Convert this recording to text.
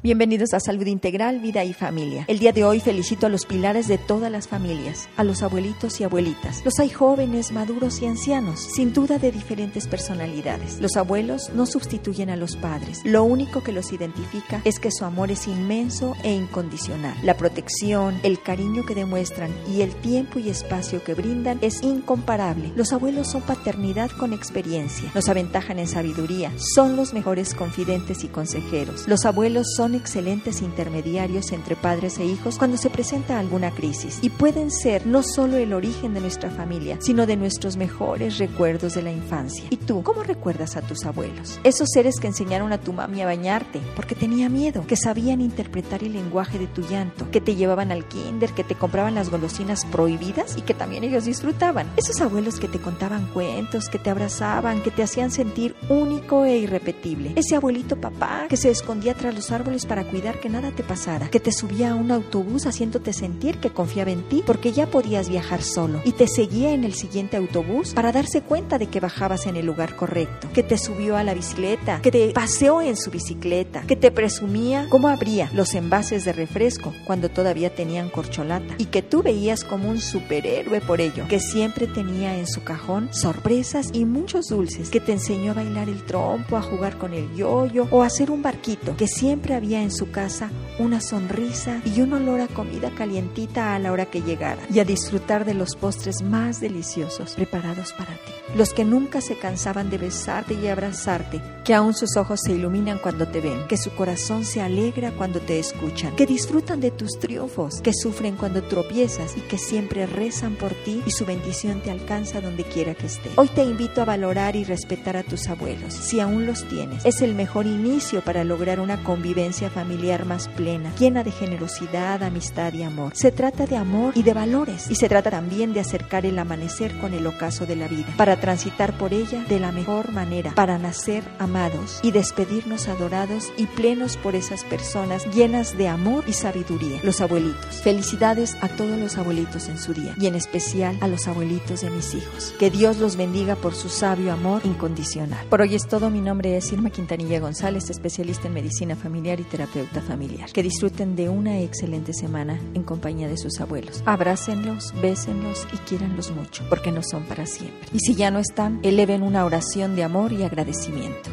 Bienvenidos a Salud Integral, Vida y Familia. El día de hoy felicito a los pilares de todas las familias, a los abuelitos y abuelitas. Los hay jóvenes, maduros y ancianos, sin duda de diferentes personalidades. Los abuelos no sustituyen a los padres. Lo único que los identifica es que su amor es inmenso e incondicional. La protección, el cariño que demuestran y el tiempo y espacio que brindan es incomparable. Los abuelos son paternidad con experiencia, nos aventajan en sabiduría, son los mejores confidentes y consejeros. Los abuelos son excelentes intermediarios entre padres e hijos cuando se presenta alguna crisis y pueden ser no solo el origen de nuestra familia, sino de nuestros mejores recuerdos de la infancia. ¿Y tú, cómo recuerdas a tus abuelos? Esos seres que enseñaron a tu mami a bañarte porque tenía miedo, que sabían interpretar el lenguaje de tu llanto, que te llevaban al kinder, que te compraban las golosinas prohibidas y que también ellos disfrutaban. Esos abuelos que te contaban cuentos, que te abrazaban, que te hacían sentir único e irrepetible. Ese abuelito papá que se escondía tras los árboles para cuidar que nada te pasara, que te subía a un autobús haciéndote sentir que confiaba en ti porque ya podías viajar solo. Y te seguía en el siguiente autobús para darse cuenta de que bajabas en el lugar correcto, que te subió a la bicicleta, que te paseó en su bicicleta, que te presumía cómo abría los envases de refresco cuando todavía tenían corcholata y que tú veías como un superhéroe por ello, que siempre tenía en su cajón sorpresas y muchos dulces, que te enseñó a bailar el trompo, a jugar con el yoyo o a hacer un barquito, que siempre había en su casa una sonrisa y un olor a comida calientita a la hora que llegara y a disfrutar de los postres más deliciosos preparados para ti. Los que nunca se cansaban de besarte y abrazarte, que aún sus ojos se iluminan cuando te ven, que su corazón se alegra cuando te escuchan, que disfrutan de tus triunfos, que sufren cuando tropiezas y que siempre rezan por ti y su bendición te alcanza donde quiera que esté. Hoy te invito a valorar y respetar a tus abuelos, si aún los tienes. Es el mejor inicio para lograr una convivencia familiar más llena de generosidad, amistad y amor. Se trata de amor y de valores y se trata también de acercar el amanecer con el ocaso de la vida, para transitar por ella de la mejor manera, para nacer amados y despedirnos adorados y plenos por esas personas llenas de amor y sabiduría, los abuelitos. Felicidades a todos los abuelitos en su día y en especial a los abuelitos de mis hijos. Que Dios los bendiga por su sabio amor incondicional. Por hoy es todo, mi nombre es Irma Quintanilla González, especialista en medicina familiar y terapeuta familiar. Que disfruten de una excelente semana en compañía de sus abuelos. Abrácenlos, bésenlos y quiéranlos mucho, porque no son para siempre. Y si ya no están, eleven una oración de amor y agradecimiento.